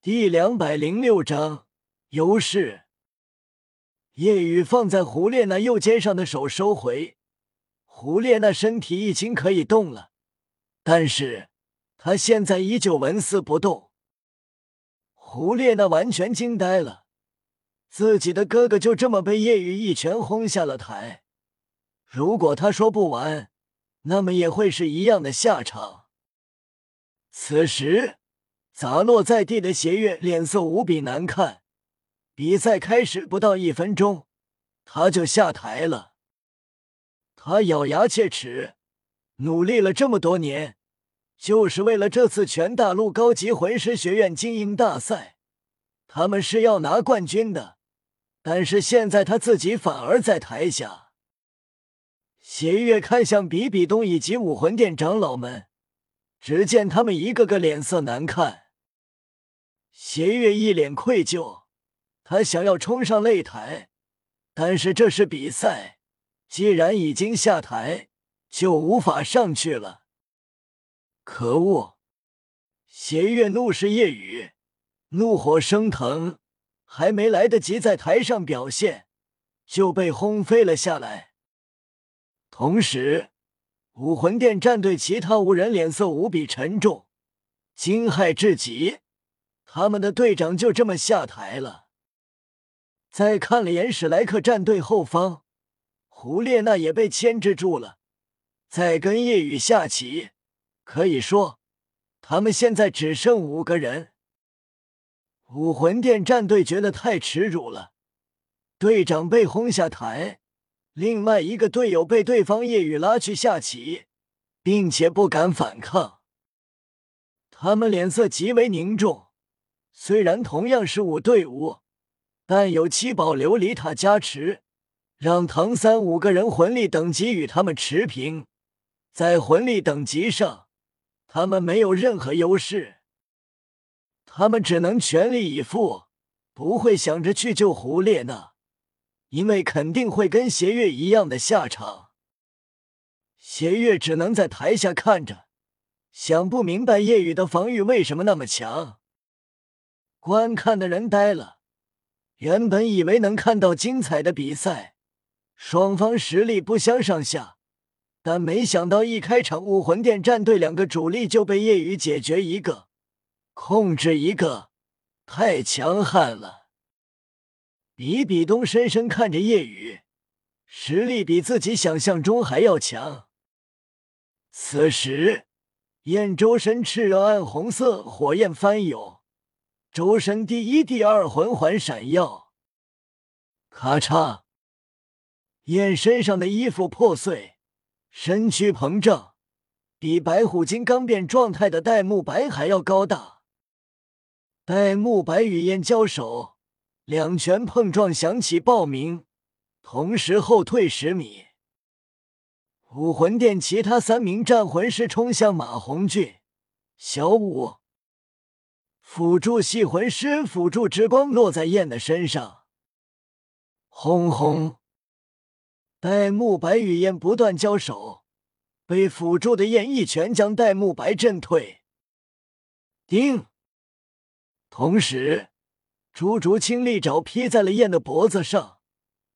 第两百零六章优势。夜雨放在胡列娜右肩上的手收回，胡列娜身体已经可以动了，但是她现在依旧纹丝不动。胡列娜完全惊呆了，自己的哥哥就这么被夜雨一拳轰下了台。如果他说不完，那么也会是一样的下场。此时。砸落在地的邪月脸色无比难看。比赛开始不到一分钟，他就下台了。他咬牙切齿，努力了这么多年，就是为了这次全大陆高级魂师学院精英大赛。他们是要拿冠军的，但是现在他自己反而在台下。邪月看向比比东以及武魂殿长老们，只见他们一个个脸色难看。邪月一脸愧疚，他想要冲上擂台，但是这是比赛，既然已经下台，就无法上去了。可恶！邪月怒视夜雨，怒火升腾，还没来得及在台上表现，就被轰飞了下来。同时，武魂殿战队其他五人脸色无比沉重，惊骇至极。他们的队长就这么下台了。再看了眼史莱克战队后方，胡列娜也被牵制住了，在跟夜雨下棋。可以说，他们现在只剩五个人。武魂殿战队觉得太耻辱了，队长被轰下台，另外一个队友被对方夜雨拉去下棋，并且不敢反抗，他们脸色极为凝重。虽然同样是五对五，但有七宝琉璃塔加持，让唐三五个人魂力等级与他们持平。在魂力等级上，他们没有任何优势。他们只能全力以赴，不会想着去救胡列娜，因为肯定会跟邪月一样的下场。邪月只能在台下看着，想不明白夜雨的防御为什么那么强。观看的人呆了，原本以为能看到精彩的比赛，双方实力不相上下，但没想到一开场武魂殿战队两个主力就被夜雨解决一个，控制一个，太强悍了。比比东深深看着夜雨，实力比自己想象中还要强。此时，燕周身炽热暗红色火焰翻涌。周身第一、第二魂环闪耀，咔嚓！燕身上的衣服破碎，身躯膨胀，比白虎金刚变状态的戴沐白还要高大。戴沐白与燕交手，两拳碰撞响起爆鸣，同时后退十米。武魂殿其他三名战魂师冲向马红俊、小舞。辅助系魂师辅助之光落在燕的身上，轰轰！戴沐白与燕不断交手，被辅助的燕一拳将戴沐白震退。叮！同时，朱竹清利爪劈在了燕的脖子上，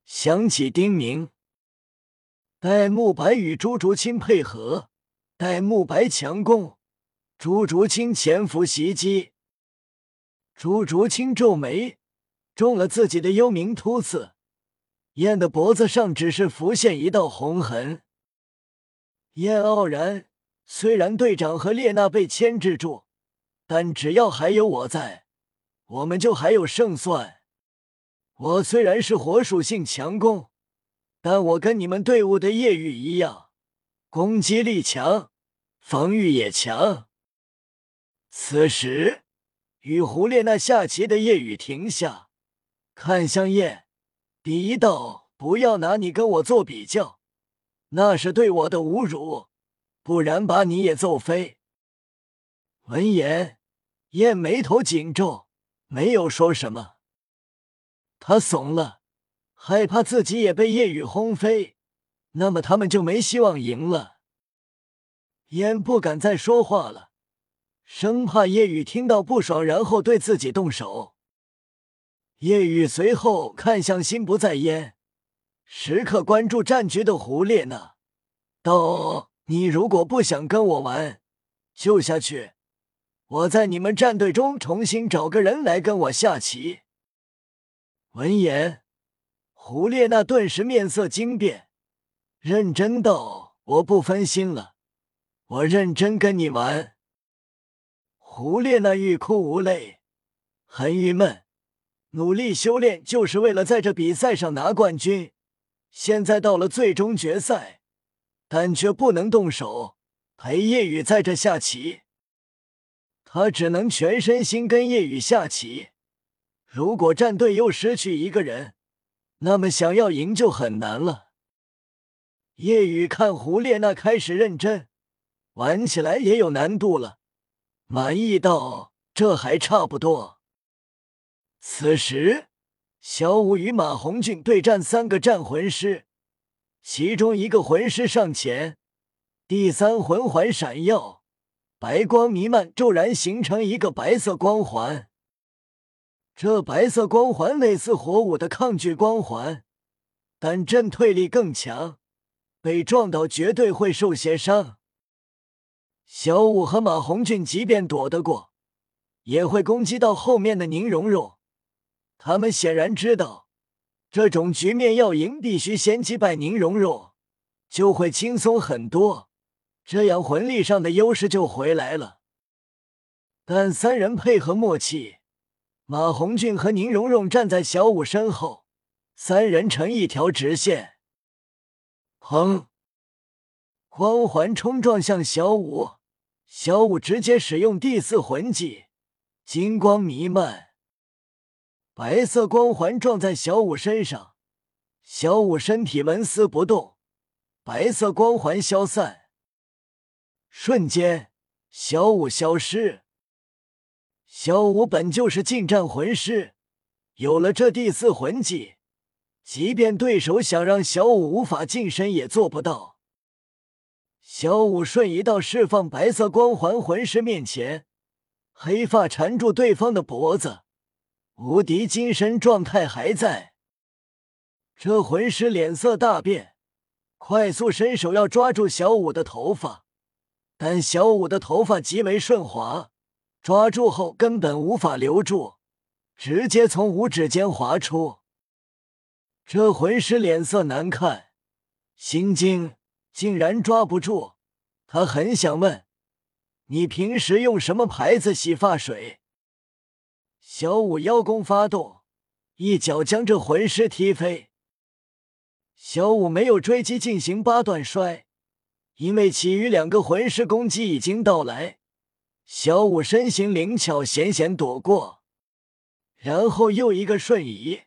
响起叮鸣。戴沐白与朱竹清配合，戴沐白强攻，朱竹清潜伏袭击。朱竹清皱眉，中了自己的幽冥突刺，燕的脖子上只是浮现一道红痕。燕傲然，虽然队长和列娜被牵制住，但只要还有我在，我们就还有胜算。我虽然是火属性强攻，但我跟你们队伍的夜雨一样，攻击力强，防御也强。此时。与胡列娜下棋的夜雨停下，看向燕，鄙夷道：“不要拿你跟我做比较，那是对我的侮辱。不然把你也揍飞。”闻言，燕眉头紧皱，没有说什么。他怂了，害怕自己也被夜雨轰飞，那么他们就没希望赢了。燕不敢再说话了。生怕叶雨听到不爽，然后对自己动手。叶雨随后看向心不在焉、时刻关注战局的胡列娜，道：“你如果不想跟我玩，就下去。我在你们战队中重新找个人来跟我下棋。”闻言，胡列娜顿时面色惊变，认真道：“我不分心了，我认真跟你玩。”胡列娜欲哭无泪，很郁闷。努力修炼就是为了在这比赛上拿冠军，现在到了最终决赛，但却不能动手陪叶雨在这下棋，他只能全身心跟叶雨下棋。如果战队又失去一个人，那么想要赢就很难了。叶雨看胡列娜开始认真玩起来，也有难度了，满意道：“这还差不多。”此时，小舞与马红俊对战三个战魂师，其中一个魂师上前，第三魂环闪耀，白光弥漫，骤然形成一个白色光环。这白色光环类似火舞的抗拒光环，但震退力更强，被撞到绝对会受些伤。小舞和马红俊即便躲得过，也会攻击到后面的宁荣荣。他们显然知道，这种局面要赢，必须先击败宁荣荣，就会轻松很多，这样魂力上的优势就回来了。但三人配合默契，马红俊和宁荣荣站在小五身后，三人成一条直线。砰！光环冲撞向小五，小五直接使用第四魂技，金光弥漫。白色光环撞在小五身上，小五身体纹丝不动，白色光环消散，瞬间小五消失。小五本就是近战魂师，有了这第四魂技，即便对手想让小五无法近身也做不到。小五瞬移到释放白色光环魂师面前，黑发缠住对方的脖子。无敌精神状态还在，这魂师脸色大变，快速伸手要抓住小五的头发，但小五的头发极为顺滑，抓住后根本无法留住，直接从五指间滑出。这魂师脸色难看，心惊，竟然抓不住。他很想问：你平时用什么牌子洗发水？小五邀功发动，一脚将这魂师踢飞。小五没有追击进行八段摔，因为其余两个魂师攻击已经到来。小五身形灵巧，险险躲过，然后又一个瞬移，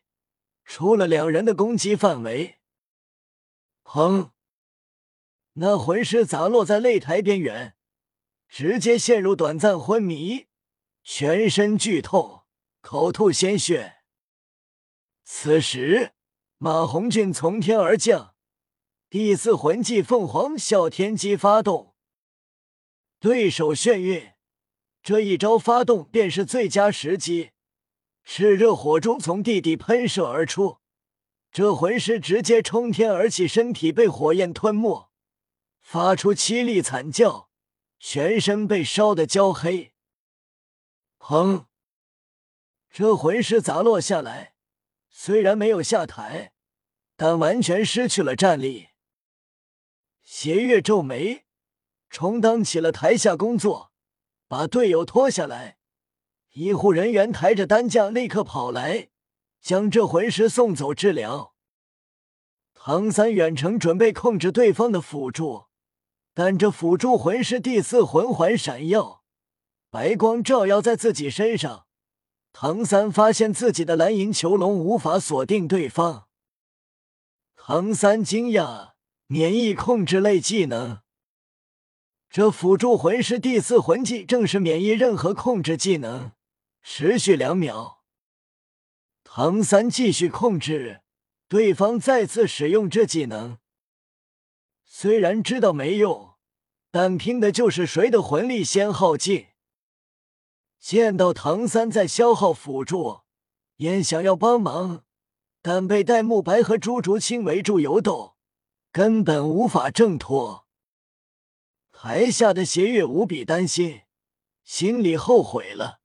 出了两人的攻击范围。砰！那魂师砸落在擂台边缘，直接陷入短暂昏迷，全身剧透。口吐鲜血。此时，马红俊从天而降，第四魂技凤凰啸天机发动。对手眩晕，这一招发动便是最佳时机。炽热火珠从地底喷射而出，这魂师直接冲天而起，身体被火焰吞没，发出凄厉惨叫，全身被烧得焦黑。砰！这魂师砸落下来，虽然没有下台，但完全失去了战力。邪月皱眉，充当起了台下工作，把队友拖下来。医护人员抬着担架立刻跑来，将这魂师送走治疗。唐三远程准备控制对方的辅助，但这辅助魂师第四魂环闪耀，白光照耀在自己身上。唐三发现自己的蓝银囚笼无法锁定对方。唐三惊讶，免疫控制类技能，这辅助魂师第四魂技正是免疫任何控制技能，持续两秒。唐三继续控制，对方再次使用这技能，虽然知道没用，但拼的就是谁的魂力先耗尽。见到唐三在消耗辅助，燕想要帮忙，但被戴沐白和朱竹清围住游斗，根本无法挣脱。台下的邪月无比担心，心里后悔了。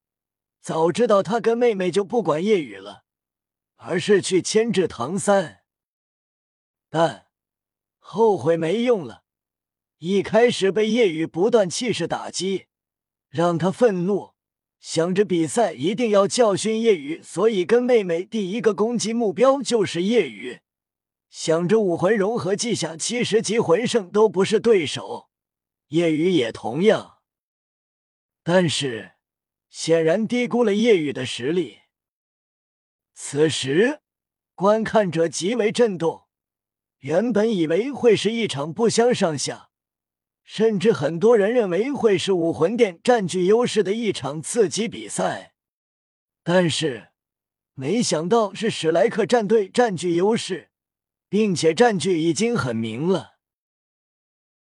早知道他跟妹妹就不管夜雨了，而是去牵制唐三。但后悔没用了。一开始被夜雨不断气势打击，让他愤怒，想着比赛一定要教训夜雨，所以跟妹妹第一个攻击目标就是夜雨。想着武魂融合技下七十级魂圣都不是对手，夜雨也同样。但是。显然低估了夜雨的实力。此时，观看者极为震动。原本以为会是一场不相上下，甚至很多人认为会是武魂殿占据优势的一场刺激比赛，但是没想到是史莱克战队占据优势，并且占据已经很明了。